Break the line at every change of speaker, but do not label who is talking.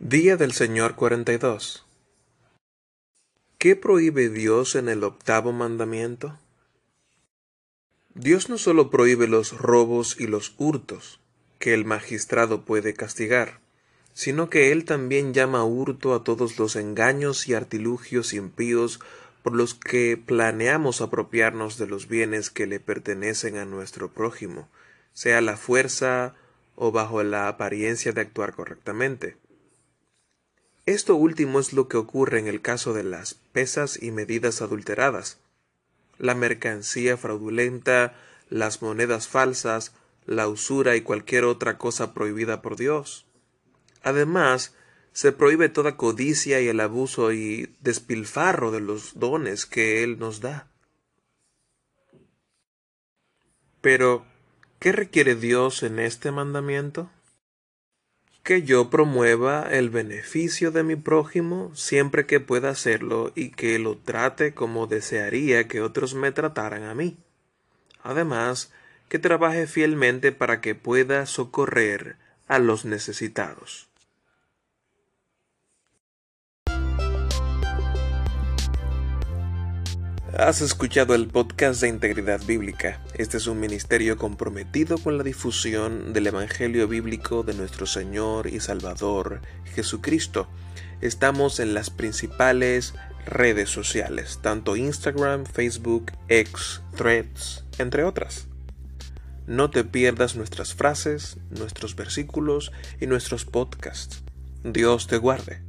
Día del Señor 42 ¿Qué prohíbe Dios en el octavo mandamiento? Dios no solo prohíbe los robos y los hurtos, que el magistrado puede castigar, sino que Él también llama hurto a todos los engaños y artilugios impíos por los que planeamos apropiarnos de los bienes que le pertenecen a nuestro prójimo, sea la fuerza o bajo la apariencia de actuar correctamente. Esto último es lo que ocurre en el caso de las pesas y medidas adulteradas, la mercancía fraudulenta, las monedas falsas, la usura y cualquier otra cosa prohibida por Dios. Además, se prohíbe toda codicia y el abuso y despilfarro de los dones que Él nos da. Pero, ¿qué requiere Dios en este mandamiento? Que yo promueva el beneficio de mi prójimo siempre que pueda hacerlo y que lo trate como desearía que otros me trataran a mí. Además, que trabaje fielmente para que pueda socorrer a los necesitados. Has escuchado el podcast de Integridad Bíblica. Este es un ministerio comprometido con la difusión del Evangelio bíblico de nuestro Señor y Salvador Jesucristo. Estamos en las principales redes sociales, tanto Instagram, Facebook, X, Threads, entre otras. No te pierdas nuestras frases, nuestros versículos y nuestros podcasts. Dios te guarde.